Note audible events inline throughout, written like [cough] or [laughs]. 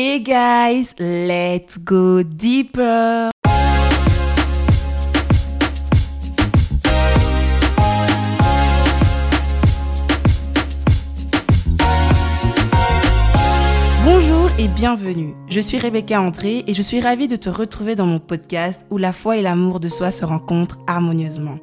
Hey guys, let's go deeper. Bonjour et bienvenue. Je suis Rebecca André et je suis ravie de te retrouver dans mon podcast où la foi et l'amour de soi se rencontrent harmonieusement.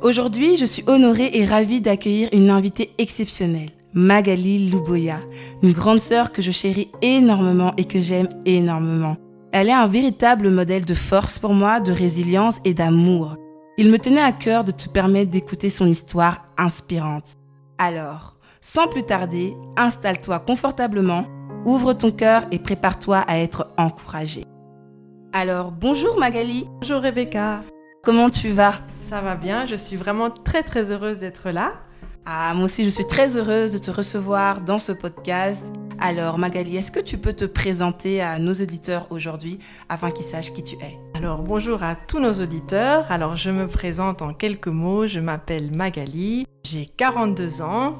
Aujourd'hui, je suis honorée et ravie d'accueillir une invitée exceptionnelle. Magali Louboya, une grande sœur que je chéris énormément et que j'aime énormément. Elle est un véritable modèle de force pour moi, de résilience et d'amour. Il me tenait à cœur de te permettre d'écouter son histoire inspirante. Alors, sans plus tarder, installe-toi confortablement, ouvre ton cœur et prépare-toi à être encouragé. Alors, bonjour Magali. Bonjour Rebecca. Comment tu vas? Ça va bien, je suis vraiment très très heureuse d'être là. Ah, moi aussi, je suis très heureuse de te recevoir dans ce podcast. Alors, Magali, est-ce que tu peux te présenter à nos auditeurs aujourd'hui afin qu'ils sachent qui tu es? Alors, bonjour à tous nos auditeurs. Alors, je me présente en quelques mots. Je m'appelle Magali. J'ai 42 ans.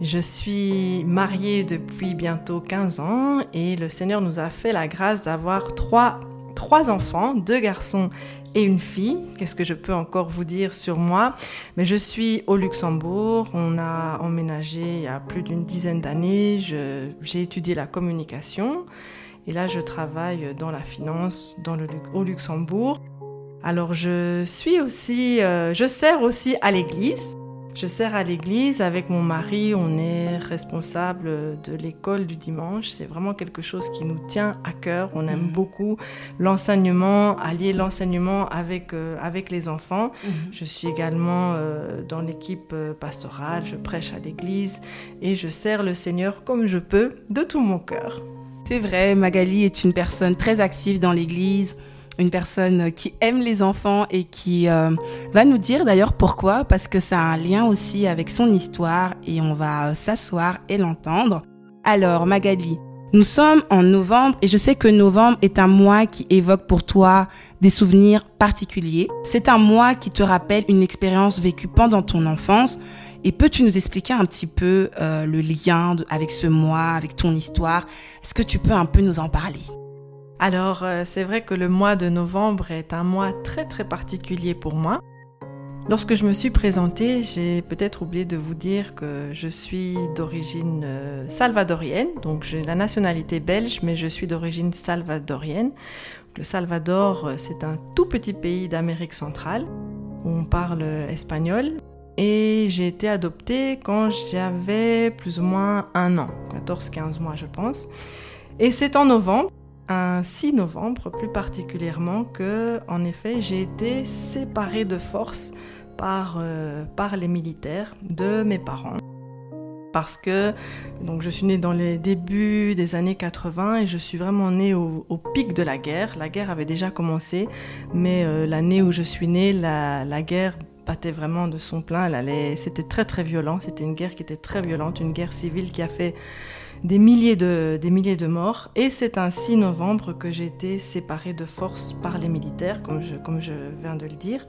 Je suis mariée depuis bientôt 15 ans et le Seigneur nous a fait la grâce d'avoir trois, trois enfants, deux garçons et une fille. Qu'est-ce que je peux encore vous dire sur moi? Mais je suis au Luxembourg. On a emménagé il y a plus d'une dizaine d'années. J'ai étudié la communication et là je travaille dans la finance dans le, au Luxembourg. Alors je suis aussi, euh, je sers aussi à l'église. Je sers à l'église avec mon mari, on est responsable de l'école du dimanche. C'est vraiment quelque chose qui nous tient à cœur. On aime mmh. beaucoup l'enseignement, allier l'enseignement avec, euh, avec les enfants. Mmh. Je suis également euh, dans l'équipe euh, pastorale, je prêche à l'église et je sers le Seigneur comme je peux de tout mon cœur. C'est vrai, Magali est une personne très active dans l'église une personne qui aime les enfants et qui euh, va nous dire d'ailleurs pourquoi, parce que ça a un lien aussi avec son histoire et on va euh, s'asseoir et l'entendre. Alors Magali, nous sommes en novembre et je sais que novembre est un mois qui évoque pour toi des souvenirs particuliers. C'est un mois qui te rappelle une expérience vécue pendant ton enfance. Et peux-tu nous expliquer un petit peu euh, le lien avec ce mois, avec ton histoire? Est-ce que tu peux un peu nous en parler? Alors, euh, c'est vrai que le mois de novembre est un mois très très particulier pour moi. Lorsque je me suis présentée, j'ai peut-être oublié de vous dire que je suis d'origine euh, salvadorienne, donc j'ai la nationalité belge, mais je suis d'origine salvadorienne. Le Salvador, euh, c'est un tout petit pays d'Amérique centrale où on parle espagnol. Et j'ai été adoptée quand j'avais plus ou moins un an, 14-15 mois je pense. Et c'est en novembre un 6 novembre plus particulièrement que, en effet, j'ai été séparée de force par, euh, par les militaires de mes parents. Parce que donc, je suis née dans les débuts des années 80 et je suis vraiment née au, pic de la guerre. La guerre avait déjà commencé, mais euh, l'année où je suis née, la, la guerre battait vraiment de son plein. C'était très très violent. C'était une guerre qui était très violente, une guerre civile qui a fait des milliers de, des milliers de morts. Et c'est un 6 novembre que j'ai été séparée de force par les militaires, comme je, comme je viens de le dire.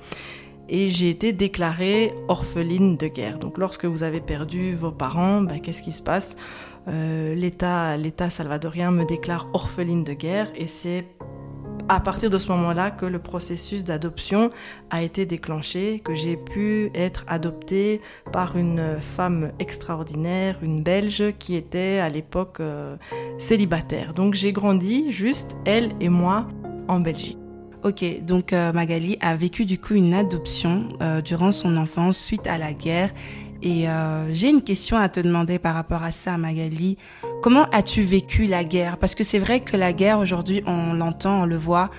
Et j'ai été déclarée orpheline de guerre. Donc lorsque vous avez perdu vos parents, ben, qu'est-ce qui se passe? Euh, L'État salvadorien me déclare orpheline de guerre et c'est à partir de ce moment-là que le processus d'adoption a été déclenché, que j'ai pu être adoptée par une femme extraordinaire, une Belge qui était à l'époque euh, célibataire. Donc j'ai grandi juste, elle et moi, en Belgique. Ok, donc euh, Magali a vécu du coup une adoption euh, durant son enfance suite à la guerre et euh, j'ai une question à te demander par rapport à ça, Magali. Comment as-tu vécu la guerre? Parce que c'est vrai que la guerre, aujourd'hui, on l'entend, on le voit.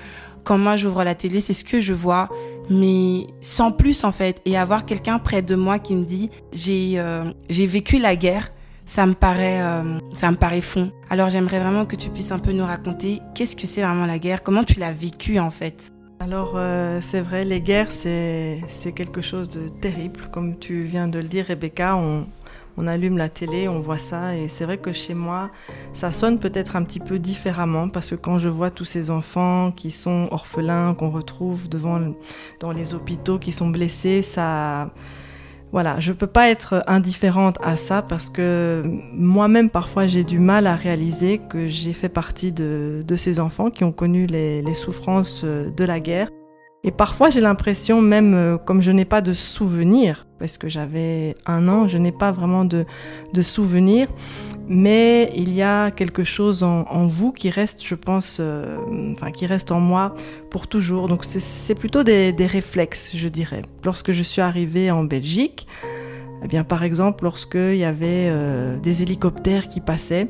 Quand moi, j'ouvre la télé, c'est ce que je vois. Mais sans plus, en fait. Et avoir quelqu'un près de moi qui me dit, j'ai euh, j'ai vécu la guerre, ça me paraît, euh, ça me paraît fond. Alors, j'aimerais vraiment que tu puisses un peu nous raconter qu'est-ce que c'est vraiment la guerre, comment tu l'as vécu, en fait? Alors euh, c'est vrai, les guerres, c'est quelque chose de terrible. Comme tu viens de le dire, Rebecca, on, on allume la télé, on voit ça, et c'est vrai que chez moi, ça sonne peut-être un petit peu différemment, parce que quand je vois tous ces enfants qui sont orphelins, qu'on retrouve devant, dans les hôpitaux, qui sont blessés, ça voilà, je peux pas être indifférente à ça parce que moi-même parfois j'ai du mal à réaliser que j'ai fait partie de, ces enfants qui ont connu les, souffrances de la guerre. Et parfois j'ai l'impression même euh, comme je n'ai pas de souvenirs, parce que j'avais un an, je n'ai pas vraiment de, souvenirs, mais il y a quelque chose en, vous qui reste, je pense, euh, enfin qui reste en moi pour toujours. Donc c'est plutôt des, réflexes, je dirais. Lorsque je suis arrivée en Belgique, eh bien par exemple, lorsqu'il y avait euh, des hélicoptères qui passaient,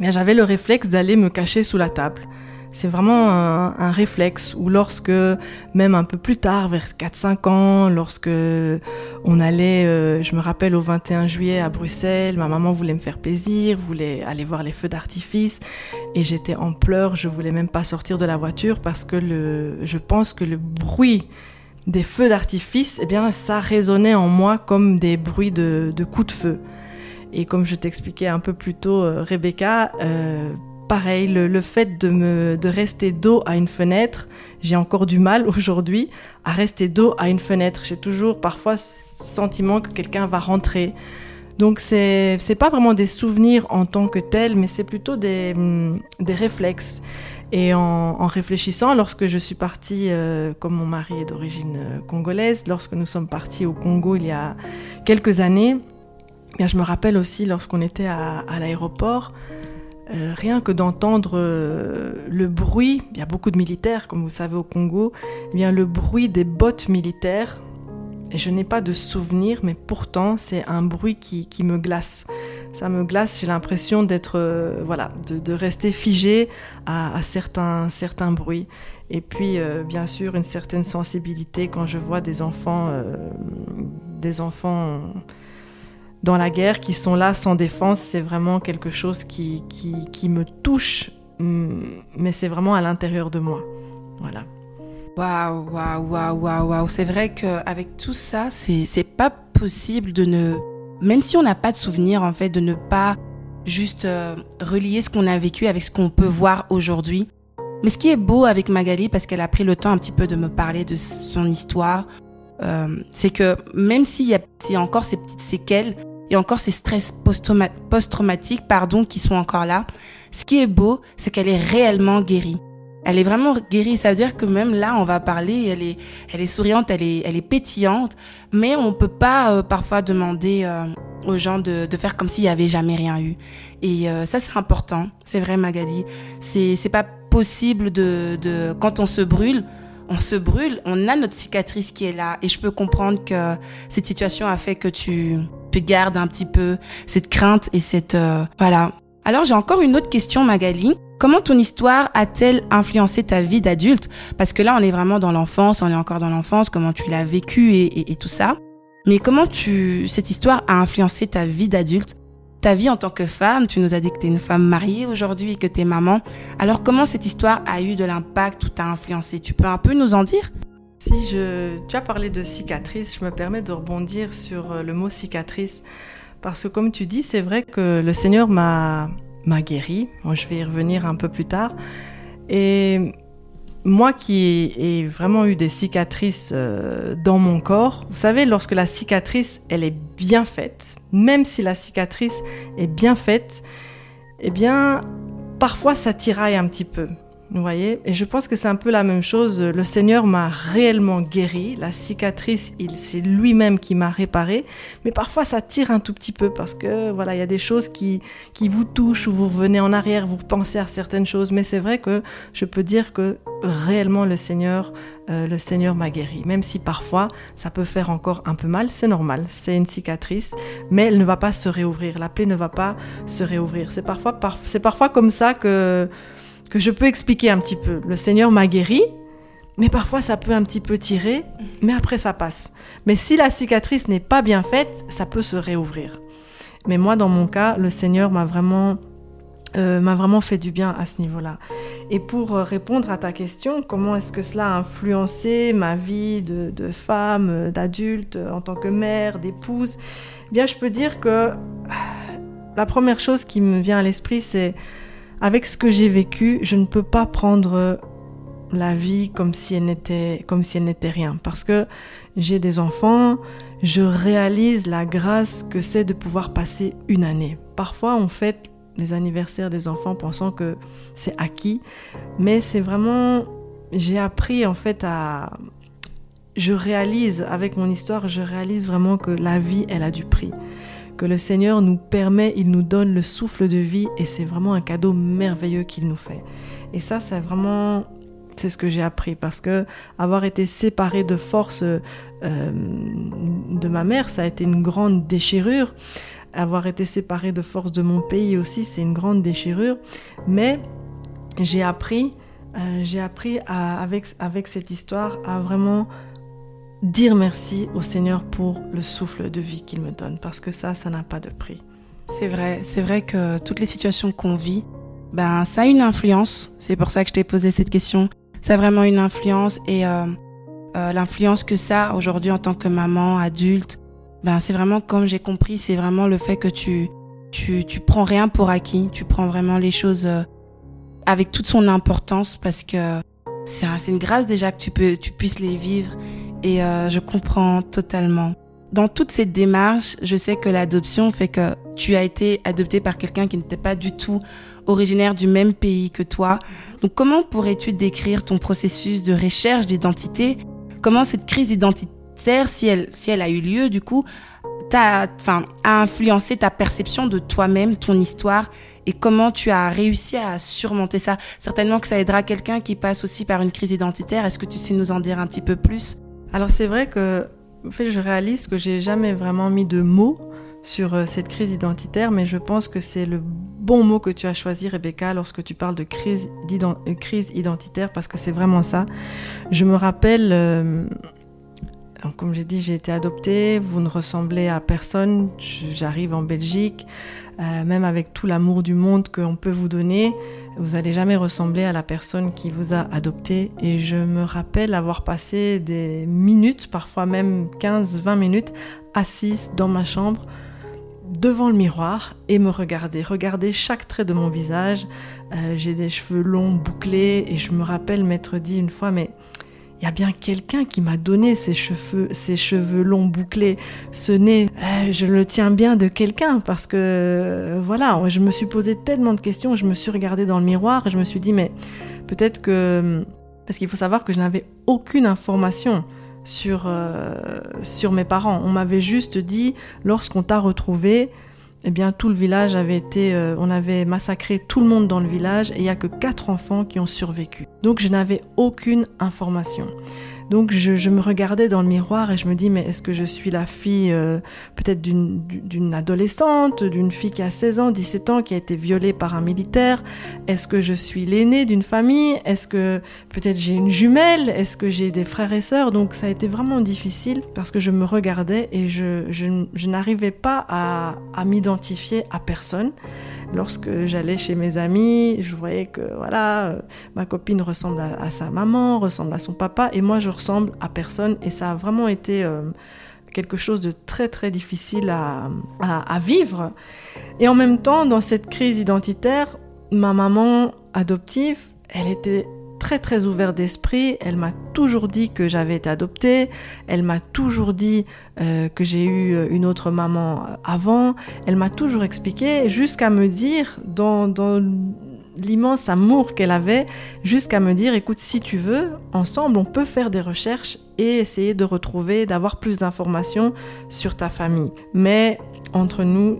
eh j'avais le réflexe d'aller me cacher sous la table. C'est vraiment un, réflexe. Ou lorsque, même un peu plus tard, vers 4-5 ans, lorsque on allait, euh, je me rappelle au 21 juillet à Bruxelles, ma maman voulait me faire plaisir, voulait aller voir les feux d'artifice, et j'étais en pleurs, je voulais même pas sortir de la voiture parce que le, je pense que le bruit des feux d'artifice, eh bien, ça résonnait en moi comme des bruits de, coups de feu. Et comme je t'expliquais un peu plus tôt, euh, Rebecca, euh, pareil, le, fait de, me, de rester dos à une fenêtre, j'ai encore du mal [laughs] aujourd'hui à rester dos à une fenêtre. J'ai toujours parfois le sentiment que quelqu'un va rentrer. Donc c'est c'est pas vraiment des souvenirs en tant que tels, mais c'est plutôt des, mm, des réflexes. Et en, réfléchissant, lorsque je suis partie, euh, comme mon mari est d'origine euh, congolaise, lorsque nous sommes partis au Congo il y a quelques années, bien je me rappelle aussi lorsqu'on était à l'aéroport, euh, rien que d'entendre euh, le bruit, il y a beaucoup de militaires, comme vous savez au Congo, eh bien le bruit des bottes militaires, et je n'ai pas de souvenir, mais pourtant c'est un bruit qui, qui, me glace. Ça me glace, j'ai l'impression d'être, euh, voilà, de, rester figé à, à, certains, certains bruits. Et puis, bien sûr, une certaine sensibilité quand je vois des enfants, des enfants dans la guerre, qui sont là sans défense, c'est vraiment quelque chose qui, qui, me touche, mm, mais c'est vraiment à l'intérieur de moi. Voilà. Waouh, waouh, waouh, waouh, waouh. C'est vrai qu'avec tout ça, c'est pas possible de ne. Même si on n'a pas de souvenir, en fait, de ne pas juste euh, relier ce qu'on a vécu avec ce qu'on peut voir aujourd'hui. Mais ce qui est beau avec Magali, parce qu'elle a pris le temps un petit peu de me parler de son histoire, euh, c'est que même s'il y, y, a encore ces petites séquelles, et encore ces stress post-traumatiques pardon, qui sont encore là. Ce qui est beau, c'est qu'elle est réellement guérie. Elle est vraiment guérie. Ça veut dire que même là, on va parler, elle est, elle est souriante, elle est, elle est pétillante, mais on peut pas euh, parfois demander euh, aux gens de, de faire comme s'il y avait jamais rien eu. Et euh, ça, c'est important. C'est vrai, Magali. C'est, c'est pas possible de, de, quand on se brûle, on se brûle, on a notre cicatrice qui est là. Et je peux comprendre que cette situation a fait que tu, tu gardes un petit peu cette crainte et cette... Euh, voilà. Alors j'ai encore une autre question, Magali. Comment ton histoire a-t-elle influencé ta vie d'adulte? Parce que là, on est vraiment dans l'enfance, on est encore dans l'enfance, comment tu l'as vécu et, et, tout ça. Mais comment tu, cette histoire a influencé ta vie d'adulte? Ta vie en tant que femme, tu nous as dit que tu es une femme mariée aujourd'hui et que tu es maman. Alors comment cette histoire a eu de l'impact ou t'a influencé? Tu peux un peu nous en dire? Si je, tu as parlé de cicatrice, je me permets de rebondir sur euh, le mot cicatrice. Parce que comme tu dis, c'est vrai que le Seigneur m'a, m'a guéri. je vais y revenir un peu plus tard. Et moi qui ai vraiment eu des cicatrices euh, dans mon corps, vous savez, lorsque la cicatrice, elle est bien faite, même si la cicatrice est bien faite, eh bien, parfois ça tiraille un petit peu. Vous voyez Et je pense que c'est un peu la même chose. Le Seigneur m'a réellement guéri. La cicatrice, il, c'est lui-même qui m'a réparé. Mais parfois, ça tire un tout petit peu parce que, voilà, il y a des choses qui, qui vous touchent ou vous revenez en arrière, vous pensez à certaines choses. Mais c'est vrai que je peux dire que réellement le Seigneur, euh, le Seigneur m'a guéri. Même si parfois, ça peut faire encore un peu mal. C'est normal. C'est une cicatrice. Mais elle ne va pas se réouvrir. La plaie ne va pas se réouvrir. C'est parfois, c'est parfois comme ça que que je peux expliquer un petit peu. Le Seigneur m'a guéri, mais parfois ça peut un petit peu tirer, mais après ça passe. Mais si la cicatrice n'est pas bien faite, ça peut se réouvrir. Mais moi, dans mon cas, le Seigneur m'a vraiment, euh, m'a vraiment fait du bien à ce niveau-là. Et pour euh, répondre à ta question, comment est-ce que cela a influencé ma vie de, femme, d'adulte, en tant que mère, d'épouse? Eh Bien, je peux dire que la première chose qui me vient à l'esprit, c'est avec ce que j'ai vécu, je ne peux pas prendre la vie comme si elle n'était comme si elle n'était rien parce que j'ai des enfants, je réalise la grâce que c'est de pouvoir passer une année. Parfois on fête les anniversaires des enfants pensant que c'est acquis, mais c'est vraiment j'ai appris en fait à je réalise avec mon histoire, je réalise vraiment que la vie elle a du prix que le Seigneur nous permet, il nous donne le souffle de vie et c'est vraiment un cadeau merveilleux qu'il nous fait. Et ça, c'est vraiment c'est ce que j'ai appris parce que avoir été séparé de force euh, de ma mère, ça a été une grande déchirure. Avoir été séparé de force de mon pays aussi, c'est une grande déchirure. Mais j'ai appris, euh, j'ai appris avec, avec cette histoire à vraiment dire merci au Seigneur pour le souffle de vie qu'il me donne parce que ça, ça n'a pas de prix. C'est vrai, c'est vrai que toutes les situations qu'on vit, ben ça a une influence. C'est pour ça que je t'ai posé cette question ça a vraiment une influence et euh, euh, l'influence que ça aujourd'hui en tant que maman adulte, ben c'est vraiment comme j'ai compris, c'est vraiment le fait que tu tu tu prends rien pour acquis, tu prends vraiment les choses euh, avec toute son importance parce que c'est une grâce déjà que tu peux tu puisses les vivre et euh, je comprends totalement. Dans toute cette démarche, je sais que l'adoption fait que tu as été adopté par quelqu'un qui n'était pas du tout originaire du même pays que toi. Donc comment pourrais-tu décrire ton processus de recherche d'identité? Comment cette crise identitaire, si elle, si elle a eu lieu, du coup, t'a, a influencé ta perception de toi-même, ton histoire? Et comment tu as réussi à surmonter ça? Certainement que ça aidera quelqu'un qui passe aussi par une crise identitaire. Est-ce que tu sais nous en dire un petit peu plus? Alors c'est vrai que en fait, je réalise que j'ai jamais vraiment mis de mots sur euh, cette crise identitaire, mais je pense que c'est le bon mot que tu as choisi, Rebecca, lorsque tu parles de crise, euh, identitaire, parce que c'est vraiment ça. Je me rappelle, euh, comme j'ai dit, j'ai été adoptée, vous ne ressemblez à personne, j'arrive en Belgique, même avec tout l'amour du monde qu'on peut vous donner, vous n'allez jamais ressembler à la personne qui vous a adopté. Et je me rappelle avoir passé des minutes, parfois même 15-20 minutes, assise dans ma chambre devant le miroir et me regarder, regarder chaque trait de mon visage. Euh, j'ai des cheveux longs, bouclés, et je me rappelle m'être dit une fois, mais il y a bien quelqu'un qui m'a donné ces cheveux, ces cheveux longs, bouclés, ce nez. Euh, je le tiens bien de quelqu'un parce que, euh, voilà, je me suis posé tellement de questions, je me suis regardée dans le miroir et je me suis dit, mais peut-être que... Parce qu'il faut savoir que je n'avais aucune information sur, euh, sur mes parents. On m'avait juste dit, lorsqu'on t'a retrouvé, eh bien tout le village avait été, euh, on avait massacré tout le monde dans le village et il n'y a que quatre enfants qui ont survécu. Donc je n'avais aucune information. Donc je, me regardais dans le miroir et je me dis mais est-ce que je suis la fille euh, peut-être d'une adolescente, d'une fille qui a 16 ans, 17 ans, qui a été violée par un militaire? Est-ce que je suis l'aînée d'une famille? Est-ce que peut-être j'ai une jumelle? Est-ce que j'ai des frères et sœurs? Donc ça a été vraiment difficile parce que je me regardais et je, n'arrivais pas à m'identifier à personne. Lorsque j'allais chez mes amis, je voyais que voilà, euh, ma copine ressemble à, sa maman, ressemble à son papa, et moi je ressemble à personne. Et ça a vraiment été euh, quelque chose de très très difficile à, à, vivre. Et en même temps, dans cette crise identitaire, ma maman adoptive, elle était très très ouverte d'esprit. Elle m'a toujours dit que j'avais été adoptée. Elle m'a toujours dit euh, que j'ai eu euh, une autre maman euh, avant. Elle m'a toujours expliqué jusqu'à me dire dans, dans l'immense amour qu'elle avait, jusqu'à me dire écoute si tu veux, ensemble on peut faire des recherches et essayer de retrouver, d'avoir plus d'informations sur ta famille. Mais entre nous,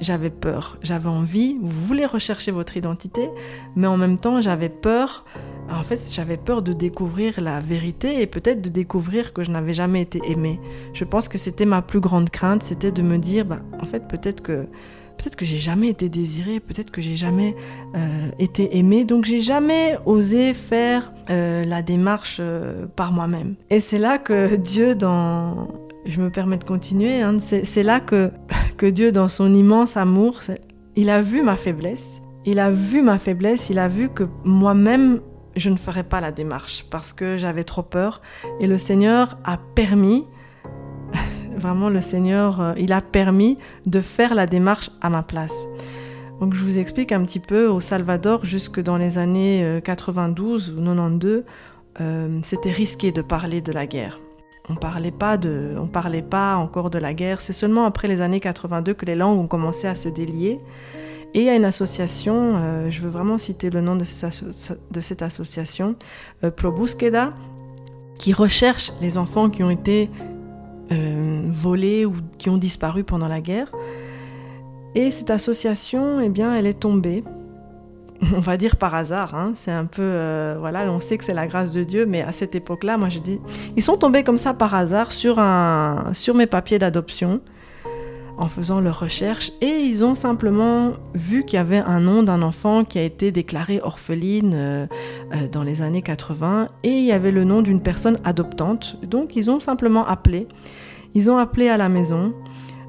j'avais peur, j'avais envie, vous voulez rechercher votre identité, mais en même temps j'avais peur, en fait j'avais peur de découvrir la vérité et peut-être de découvrir que je n'avais jamais été aimée. Je pense que c'était ma plus grande crainte, c'était de me dire, bah, en fait peut-être que peut-être que j'ai jamais été désirée, peut-être que j'ai jamais euh, été aimée, donc j'ai jamais osé faire euh, la démarche euh, par moi-même. Et c'est là que Dieu dans je me permets de continuer, hein. c'est là que, [laughs] que Dieu, dans son immense amour, il a vu ma faiblesse, il a vu ma faiblesse, il a vu que moi-même, je ne ferais pas la démarche parce que j'avais trop peur. Et le Seigneur a permis, [laughs] vraiment le Seigneur, euh, il a permis de faire la démarche à ma place. Donc je vous explique un petit peu, au Salvador, jusque dans les années 92 ou 92, c'était risqué de parler de la guerre. On parlait pas de, on parlait pas encore de la guerre. C'est seulement après les années 82 que les langues ont commencé à se délier. Et a une association, euh, je veux vraiment citer le nom de, cette association, euh, Probusqueda, qui recherche les enfants qui ont été euh, volés ou qui ont disparu pendant la guerre. Et cette association, eh bien, elle est tombée [laughs] on va dire par hasard. Hein. C'est un peu, voilà, on sait que c'est la grâce de Dieu, mais à cette époque-là, moi je dis, ils sont tombés comme ça par hasard sur un, sur mes papiers d'adoption, en faisant leurs recherches, et ils ont simplement vu qu'il y avait un nom d'un enfant qui a été déclaré orpheline euh, euh, dans les années 80, et il y avait le nom d'une personne adoptante. Donc ils ont simplement appelé. Ils ont appelé à la maison.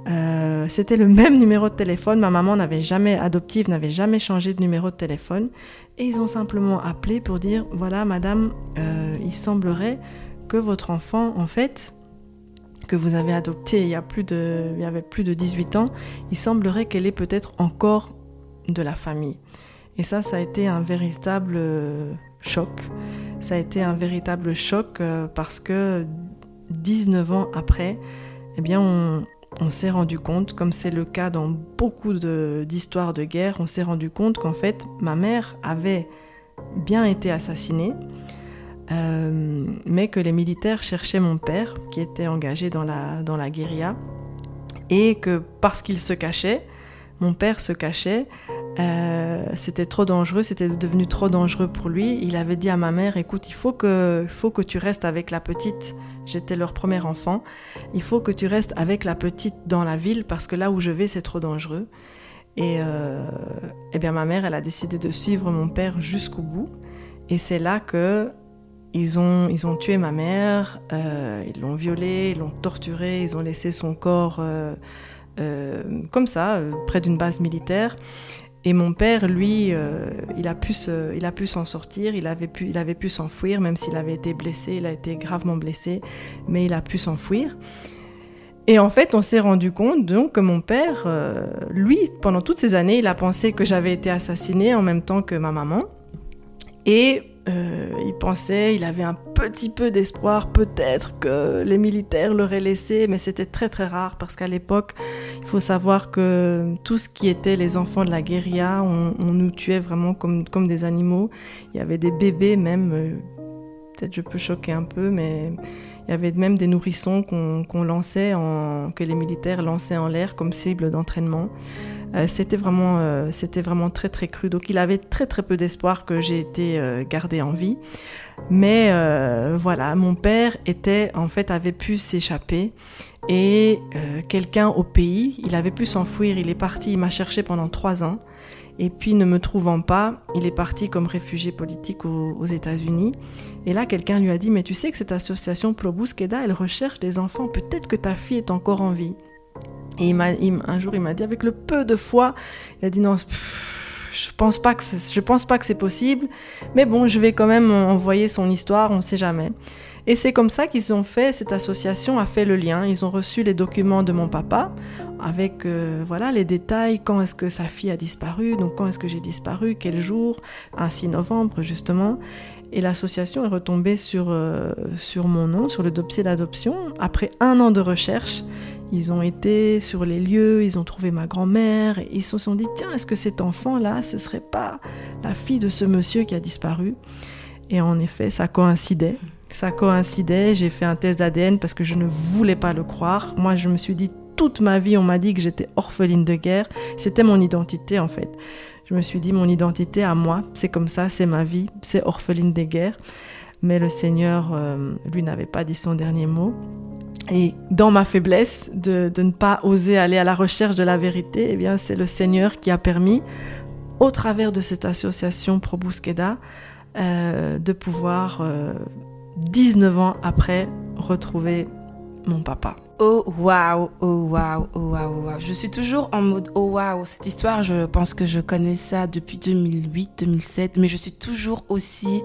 Euh, c'était le [laughs] même numéro de téléphone. Ma maman n'avait jamais, adoptive, n'avait jamais changé de numéro de téléphone. Et ils ont simplement appelé pour dire, voilà, madame, il semblerait que votre enfant, en fait, que vous avez adopté il y, a plus de, il y avait plus de 18 ans, il semblerait qu'elle est peut-être encore de la famille. Et ça, ça a été un véritable euh, choc. Ça a été un véritable choc parce que 19 ans après, eh bien, on, on s'est rendu compte, comme c'est le cas dans beaucoup d'histoires de, guerre, on s'est rendu compte qu'en fait ma mère avait bien été assassinée, euh, mais que les militaires cherchaient mon père, qui était engagé dans la, dans la guérilla, et que parce qu'il se cachait, mon père se cachait, euh, c'était trop dangereux, c'était devenu trop dangereux pour lui. Il avait dit à ma mère, écoute, il faut que, faut que tu restes avec la petite. J'étais leur premier enfant. Il faut que tu restes avec la petite dans la ville parce que là où je vais, c'est trop dangereux. Et euh, eh bien, ma mère, elle a décidé de suivre mon père jusqu'au bout. Et c'est là que ils ont, ils ont tué ma mère, euh, ils l'ont violée, ils l'ont torturée, ils ont laissé son corps comme ça, près d'une base militaire. Et mon père, lui, euh, il a pu il a pu s'en sortir, il avait pu, il avait pu s'enfuir, même s'il avait été blessé, il a été gravement blessé, mais il a pu s'enfuir. Et en fait, on s'est rendu compte donc que mon père, euh, lui, pendant toutes ces années, il a pensé que j'avais été assassinée en même temps que ma maman. Et euh, il pensait, il avait un petit peu d'espoir peut-être que les militaires l'auraient laissé, mais c'était très très rare parce qu'à l'époque, il faut savoir que tout ce qui était les enfants de la guérilla, on, nous tuait vraiment comme, comme des animaux. Il y avait des bébés même, euh, peut-être je peux choquer un peu, mais il y avait même des nourrissons qu'on lançait, en, que les militaires lançaient en l'air comme cible d'entraînement. Euh, c'était vraiment, euh, c'était vraiment très très cru. Donc il avait très très peu d'espoir que j'ai été euh, gardée en vie. Mais voilà, mon père était en fait avait pu s'échapper et quelqu'un au pays, il avait pu s'enfuir. Il est parti, il m'a cherché pendant trois ans. Et puis, ne me trouvant pas, il est parti comme réfugié politique aux, États-Unis. Et là, quelqu'un lui a dit Mais tu sais que cette association Pro elle recherche des enfants. Peut-être que ta fille est encore en vie. Et un jour, il m'a dit, avec le peu de foi, il a dit non, je pense pas que je pense pas que c'est possible, mais bon, je vais quand même envoyer son histoire, on ne sait jamais. Et c'est comme ça qu'ils ont fait, cette association a fait le lien. Ils ont reçu les documents de mon papa avec euh, voilà les détails, quand est-ce que sa fille a disparu, donc quand est-ce que j'ai disparu, quel jour, un 6 novembre justement. Et l'association est retombée sur, euh, sur mon nom, sur le dossier d'adoption. Après un an de recherche, ils ont été sur les lieux, ils ont trouvé ma grand-mère, ils se sont dit, tiens, est-ce que cet enfant-là, ce serait pas la fille de ce monsieur qui a disparu? Et en effet, ça coïncidait. Ça coïncidait, j'ai fait un test d'ADN parce que je ne voulais pas le croire. Moi, je me suis dit, toute ma vie, on m'a dit que j'étais orpheline de guerre. C'était mon identité, en fait. Je me suis dit, mon identité à moi, c'est comme ça, c'est ma vie, c'est orpheline de guerre. Mais le Seigneur, euh, lui, n'avait pas dit son dernier mot. Et dans ma faiblesse de, ne pas oser aller à la recherche de la vérité, eh bien, c'est le Seigneur qui a permis, au travers de cette association Pro euh, de pouvoir, 19 euh, ans après, retrouver mon papa. Oh waouh, oh waouh, oh waouh, wow. Je suis toujours en mode oh waouh. Cette histoire, je pense que je connais ça depuis 2008, 2007, mais je suis toujours aussi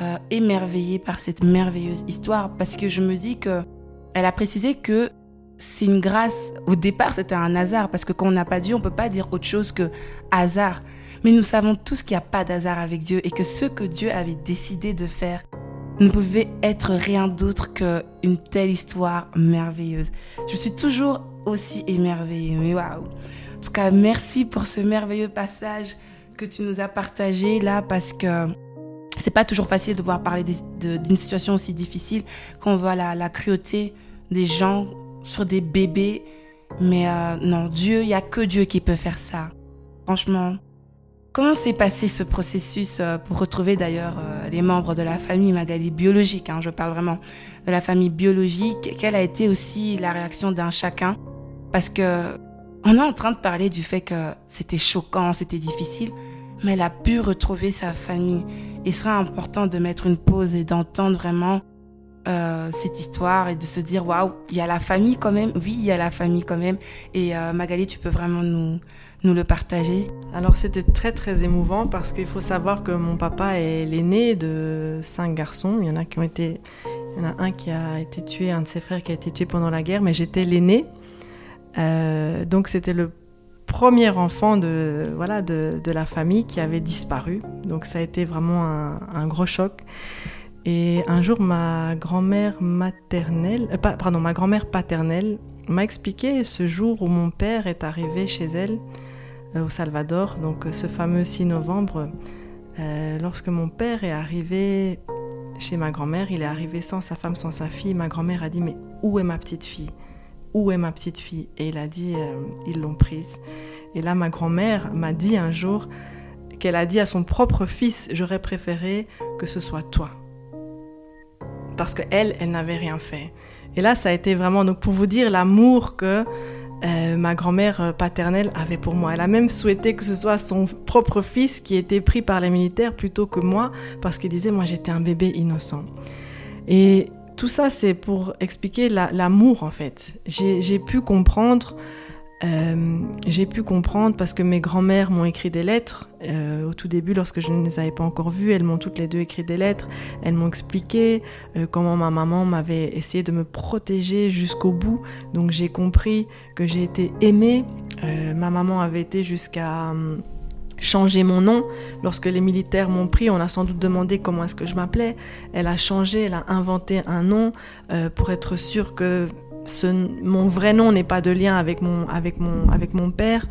euh, émerveillée par cette merveilleuse histoire parce que je me dis que elle a précisé que c'est une grâce. Au départ, c'était un hasard parce que quand on n'a pas Dieu, on peut pas dire autre chose que hasard. Mais nous savons tous qu'il n'y a pas d'hasard avec Dieu et que ce que Dieu avait décidé de faire ne pouvait être rien d'autre qu'une telle histoire merveilleuse. Je suis toujours aussi émerveillée. Mais waouh! En tout cas, merci pour ce merveilleux passage que tu nous as partagé là parce que c'est pas toujours facile de voir parler d'une situation aussi difficile quand on voit la, la cruauté des gens sur des bébés. Mais euh, non, Dieu, il n'y a que Dieu qui peut faire ça. Franchement, comment s'est passé ce processus euh, pour retrouver d'ailleurs euh, les membres de la famille Magali biologique hein, Je parle vraiment de la famille biologique. Quelle a été aussi la réaction d'un chacun? Parce que on est en train de parler du fait que c'était choquant, c'était difficile, mais elle a pu retrouver sa famille. Il sera important de mettre une pause et d'entendre vraiment euh, cette histoire et de se dire waouh, il y a la famille quand même. Oui, il y a la famille quand même. Et Magali, tu peux vraiment nous, nous le partager Alors c'était très très émouvant parce qu'il faut savoir que mon papa est l'aîné de cinq garçons. Il y en a qui ont été, il y en a un qui a été tué, un de ses frères qui a été tué pendant la guerre, mais j'étais l'aîné. Euh, donc c'était le premier enfant de, voilà, de, de, la famille qui avait disparu. Donc ça a été vraiment un, gros choc. Et un jour, ma grand-mère maternelle, euh, pardon, ma grand-mère paternelle m'a expliqué ce jour où mon père est arrivé chez elle au Salvador, donc euh, ce fameux 6 novembre. Euh, lorsque mon père est arrivé chez ma grand-mère, il est arrivé sans sa femme, sans sa fille. Ma grand-mère a dit mais où est ma petite fille? Où est ma petite fille? Et il a dit ils l'ont prise. Et là, ma grand-mère m'a dit un jour qu'elle a dit à son propre fils j'aurais préféré que ce soit toi parce que elle, elle n'avait rien fait. Et là, ça a été vraiment donc pour vous dire l'amour que euh, ma grand-mère euh, paternelle avait pour moi. Elle a même souhaité que ce soit son propre fils qui était pris par les militaires plutôt que moi, parce qu'il disait moi j'étais un bébé innocent. Et tout ça, c'est pour expliquer l'amour en fait. J'ai pu comprendre euh, j'ai pu comprendre parce que mes grands-mères m'ont écrit des lettres. Euh, au tout début, lorsque je ne les avais pas encore vues, elles m'ont toutes les deux écrit des lettres. Elles m'ont expliqué euh, comment ma maman m'avait essayé de me protéger jusqu'au bout. Donc j'ai compris que j'ai été aimée. ma maman avait été jusqu'à hum, changer mon nom. Lorsque les militaires m'ont pris, on a sans doute demandé comment est-ce que je m'appelais. Elle a changé, elle a inventé un nom pour être sûre que mon vrai nom n'est pas de lien avec mon, avec mon, avec mon père.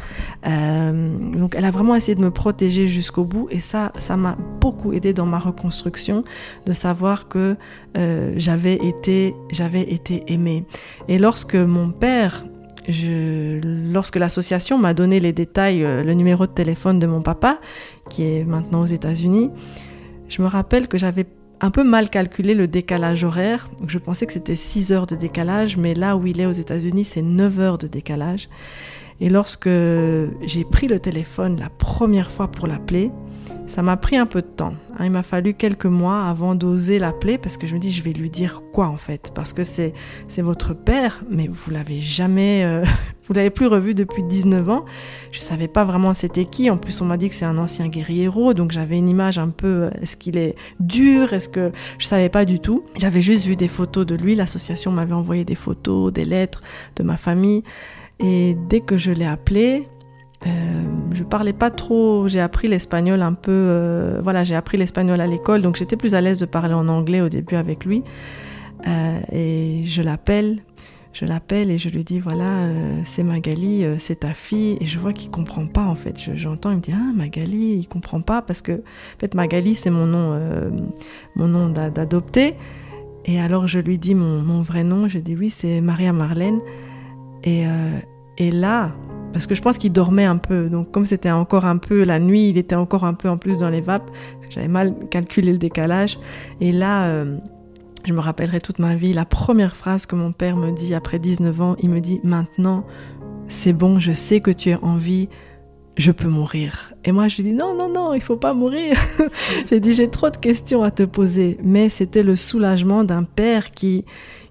Euh, donc elle a vraiment essayé de me protéger jusqu'au bout et ça, ça m'a beaucoup aidé dans ma reconstruction de savoir que euh, j'avais été, j'avais été aimée. Et lorsque mon père lorsque l'association m'a donné les détails, euh, le numéro de téléphone de mon papa, qui est maintenant aux États-Unis, je me rappelle que j'avais un peu mal calculé le décalage horaire. Je pensais que c'était 6 heures de décalage, mais là où il est aux États-Unis, c'est 9 heures de décalage. Et lorsque j'ai pris le téléphone la première fois pour l'appeler, ça m'a pris un peu de temps. Hein. Il m'a fallu quelques mois avant d'oser l'appeler parce que je me dis je vais lui dire quoi en fait? Parce que c'est c'est votre père mais vous l'avez jamais euh, [laughs] vous l'avez plus revu depuis 19 ans. Je savais pas vraiment c'était qui. En plus on m'a dit que c'est un ancien guerriero donc j'avais une image un peu euh, est-ce qu'il est dur? Est-ce que je savais pas du tout? J'avais juste vu des photos de lui. L'association m'avait envoyé des photos, des lettres de ma famille et dès que je l'ai appelé euh, je parlais pas trop, j'ai appris l'espagnol un peu, euh, voilà, j'ai appris l'espagnol à l'école, donc j'étais plus à l'aise de parler en anglais au début avec lui. Euh, et je l'appelle, je l'appelle et je lui dis voilà, c'est Magali, c'est ta fille, et je vois qu'il comprend pas en fait. J'entends, il me dit ah Magali, il comprend pas parce que en fait Magali c'est mon nom, mon nom d'adopté. Et alors je lui dis mon, mon vrai nom, je dis oui c'est Maria Marlène. Et, et là, parce que je pense qu'il dormait un peu. Donc comme c'était encore un peu la nuit, il était encore un peu en plus dans les vapes. J'avais mal calculé le décalage. Et là, euh, je me rappellerai toute ma vie, la première phrase que mon père me dit après 19 ans, il me dit maintenant, c'est bon, je sais que tu es en vie, je peux mourir. Et moi, je lui dis non, non, non, il faut pas mourir. [laughs] j'ai dit j'ai trop de questions à te poser. Mais c'était le soulagement d'un père qui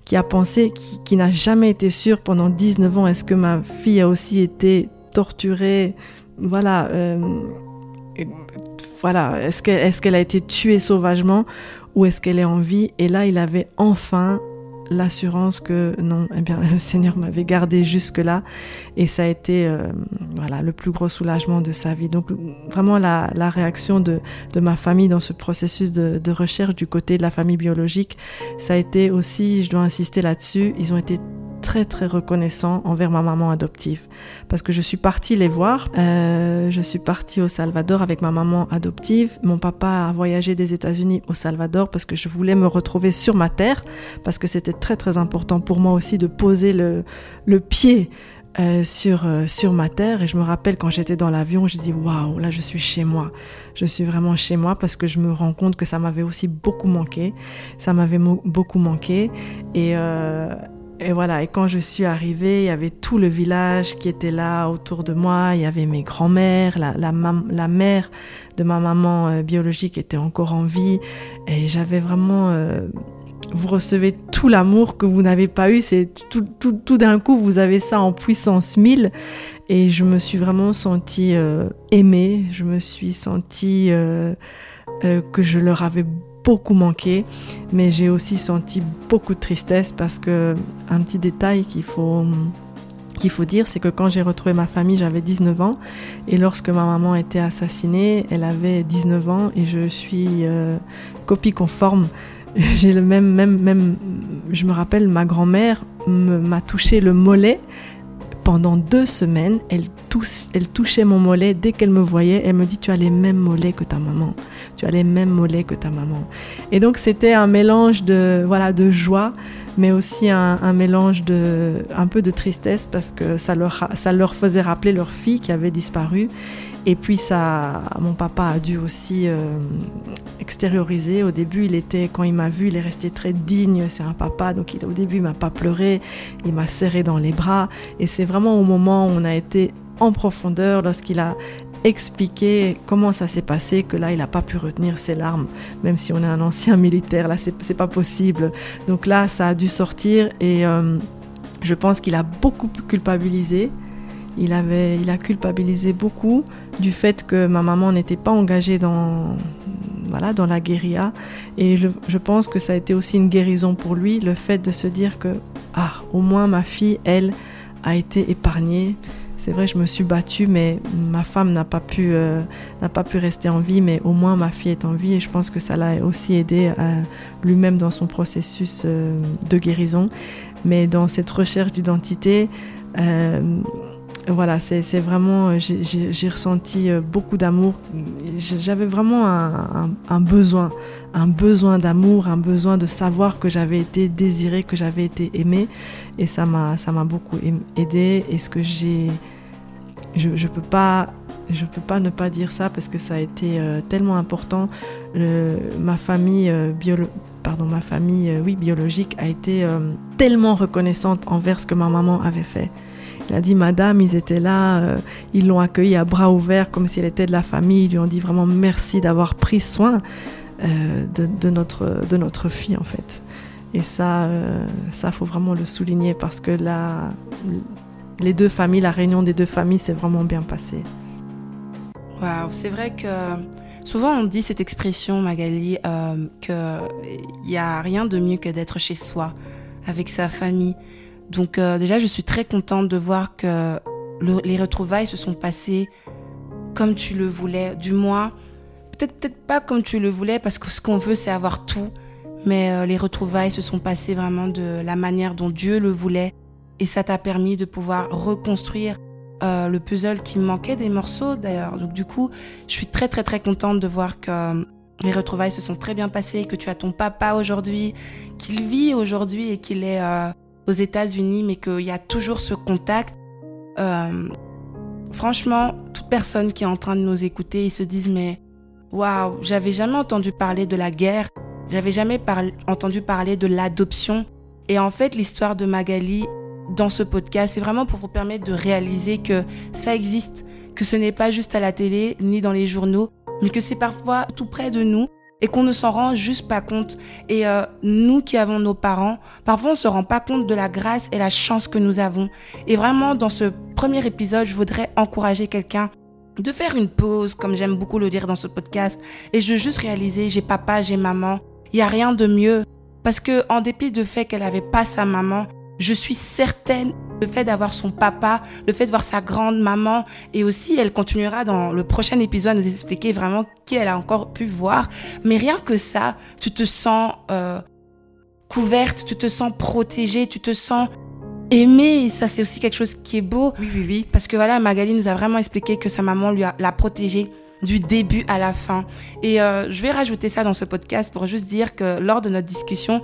qui a pensé, qui, n'a jamais été sûr pendant 19 ans, est-ce que ma fille a aussi été torturée? Voilà. Euh, voilà. Est-ce qu'elle a été tuée sauvagement ou est-ce qu'elle est en vie? Et là, il avait enfin l'assurance que non, eh bien, [laughs] le Seigneur m'avait gardé jusque-là et ça a été euh, voilà, le plus gros soulagement de sa vie. Donc vraiment la, la réaction de, de, ma famille dans ce processus de, de, recherche du côté de la famille biologique, ça a été aussi, je dois insister là-dessus, ils ont été très très reconnaissant envers ma maman adoptive parce que je suis partie les voir. Euh, je suis partie au Salvador avec ma maman adoptive. Mon papa a voyagé des États-Unis au Salvador parce que je voulais me retrouver sur ma terre parce que c'était très très important pour moi aussi de poser le, pied euh, sur, euh, sur ma terre. Et je me rappelle quand j'étais dans l'avion, je dis waouh, là je suis chez moi. Je suis vraiment chez moi parce que je me rends compte que ça m'avait aussi beaucoup manqué. Ça m'avait beaucoup manqué. Et, et voilà, et quand je suis arrivée, il y avait tout le village qui était là autour de moi. Il y avait mes grands-mères, la, la, la, mère de ma maman euh, biologique était encore en vie. Et j'avais vraiment... Euh, vous recevez tout l'amour que vous n'avez pas eu. C'est tout, tout, tout d'un coup, vous avez ça en puissance 1000. Et je me suis vraiment sentie euh, aimée. Je me suis sentie que je leur avais beaucoup manqué, mais j'ai aussi senti beaucoup de tristesse parce que un petit détail qu'il faut qu'il faut dire, c'est que quand j'ai retrouvé ma famille, j'avais 19 ans et lorsque ma maman a été assassinée, elle avait 19 ans et je suis euh, copie conforme. [laughs] J'ai le même, même, même, je me rappelle, ma grand-mère m'a touché le mollet pendant deux semaines, elle, elle touchait mon mollet. Dès qu'elle me voyait, elle me dit Tu as les mêmes mollets que ta maman. Tu as les mêmes mollets que ta maman. Et donc, c'était un mélange de, voilà, de joie, mais aussi un, mélange de, un peu de tristesse parce que ça leur, ça leur faisait rappeler leur fille qui avait disparu. Et puis ça, mon papa a dû aussi euh, extérioriser. Au début, il était, quand il m'a vu, il est resté très digne. C'est un papa, donc il, au début, il m'a pas pleuré. Il m'a serré dans les bras. Et c'est vraiment au moment où on a été en profondeur, lorsqu'il a expliqué comment ça s'est passé, que là, il n'a pas pu retenir ses larmes, même si on est un ancien militaire, là, c'est pas possible. Donc là, ça a dû sortir et euh, je pense qu'il a beaucoup culpabilisé il, avait, il a culpabilisé beaucoup du fait que ma maman n'était pas engagée dans, voilà, dans la guérilla. Et je, je, pense que ça a été aussi une guérison pour lui, le fait de se dire que, ah, au moins ma fille, elle, a été épargnée. C'est vrai, je me suis battue, mais ma femme n'a pas pu, euh, n'a pas pu rester en vie, mais au moins ma fille est en vie et je pense que ça l'a aussi aidé lui-même dans son processus euh, de guérison. Mais dans cette recherche d'identité, euh, voilà, c'est vraiment, j'ai ressenti beaucoup d'amour. J'avais vraiment un, besoin, un besoin d'amour, un besoin de savoir que j'avais été désirée, que j'avais été aimée. Et ça m'a beaucoup aidé. Et ce que j'ai. Je ne peux, pas, je peux pas ne pas dire ça parce que ça a été euh, tellement important. ma famille pardon, ma famille oui, biologique a été tellement reconnaissante envers ce que ma maman avait fait. Il a dit, Madame, ils étaient là, euh, ils l'ont accueillie à bras ouverts comme si elle était de la famille. Ils lui ont dit vraiment merci d'avoir pris soin euh, de, notre, de notre fille, en fait. Et ça, euh, ça faut vraiment le souligner parce que la, les deux familles, la réunion des deux familles s'est vraiment bien passée. Waouh, c'est vrai que souvent on dit cette expression, Magali, qu'il n'y a rien de mieux que d'être chez soi, avec sa famille. Donc euh, déjà, je suis très contente de voir que les retrouvailles se sont passées comme tu le voulais, du moins, peut-être peut-être pas comme tu le voulais, parce que ce qu'on veut, c'est avoir tout, mais euh, les retrouvailles se sont passées vraiment de la manière dont Dieu le voulait, et ça t'a permis de pouvoir reconstruire euh, le puzzle qui manquait des morceaux d'ailleurs. Donc du coup, je suis très très très contente de voir que les retrouvailles se sont très bien passées, que tu as ton papa aujourd'hui, qu'il vit aujourd'hui et qu'il est aux États-Unis, mais qu'il y a toujours ce contact. Euh, franchement, toute personne qui est en train de nous écouter, ils se disent mais waouh, j'avais jamais entendu parler de la guerre, j'avais jamais entendu parler de l'adoption. Et en fait, l'histoire de Magali dans ce podcast, c'est vraiment pour vous permettre de réaliser que ça existe, que ce n'est pas juste à la télé ni dans les journaux, mais que c'est parfois tout près de nous et qu'on ne s'en rend juste pas compte. Et euh, nous qui avons nos parents, parfois on se rend pas compte de la grâce et la chance que nous avons. Et vraiment, dans ce premier épisode, je voudrais encourager quelqu'un de faire une pause, comme j'aime beaucoup le dire dans ce podcast, et de juste réaliser, j'ai papa, j'ai maman, il y a rien de mieux Parce que en dépit du fait qu'elle n'avait pas sa maman, je suis certaine le fait d'avoir son papa, le fait de voir sa grande maman, et aussi elle continuera dans le prochain épisode à nous expliquer vraiment qui elle a encore pu voir. Mais rien que ça, tu te sens euh, couverte, tu te sens protégée, tu te sens aimée. Et ça, c'est aussi quelque chose qui est beau. Oui, oui, oui. Parce que voilà, Magali nous a vraiment expliqué que sa maman lui a, l'a protégée du début à la fin. Et euh, je vais rajouter ça dans ce podcast pour juste dire que lors de notre discussion,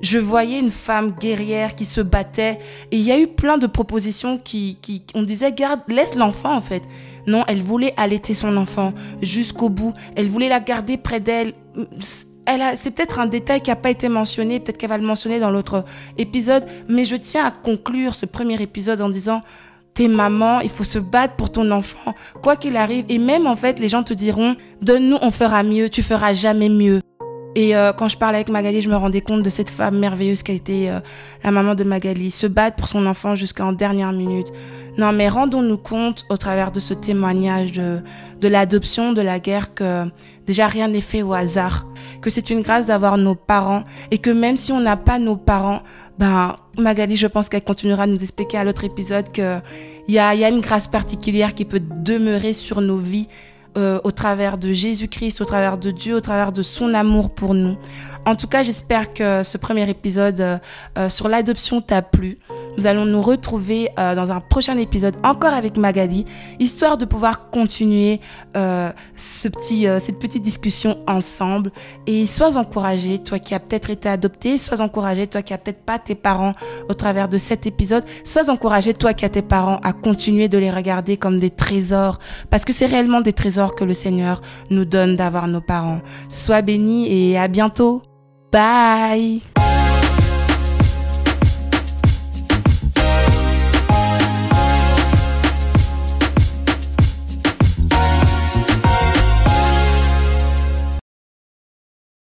je voyais une femme guerrière qui se battait. Et il y a eu plein de propositions qui, qui on disait garde laisse l'enfant en fait. Non elle voulait allaiter son enfant jusqu'au bout. Elle voulait la garder près d'elle. Elle a, c'est peut-être un détail qui n'a pas été mentionné, peut-être qu'elle va le mentionner dans l'autre épisode, mais je tiens à conclure ce premier épisode en disant, t'es maman, il faut se battre pour ton enfant, quoi qu'il arrive. Et même en fait, les gens te diront, donne-nous, on fera mieux, tu feras jamais mieux. Et euh, quand je parlais avec Magali, je me rendais compte de cette femme merveilleuse qui a été euh, la maman de Magali, se battre pour son enfant jusqu'en dernière minute. Non, mais rendons-nous compte au travers de ce témoignage de, de l'adoption, de la guerre, que déjà rien n'est fait au hasard, que c'est une grâce d'avoir nos parents et que même si on n'a pas nos parents, ben Magali, je pense qu'elle continuera à nous expliquer à l'autre épisode que il y a, y a une grâce particulière qui peut demeurer sur nos vies euh, au travers de Jésus-Christ, au travers de Dieu, au travers de son amour pour nous. En tout cas, j'espère que ce premier épisode euh, euh, sur l'adoption t'a plu. Nous allons nous retrouver euh, dans un prochain épisode encore avec Magali, histoire de pouvoir continuer euh, ce petit, euh, cette petite discussion ensemble. Et sois encouragé, toi qui as peut-être été adopté, sois encouragé, toi qui as peut-être pas tes parents au travers de cet épisode, sois encouragé, toi qui as tes parents, à continuer de les regarder comme des trésors, parce que c'est réellement des trésors que le Seigneur nous donne d'avoir nos parents. Sois béni et à bientôt. Bye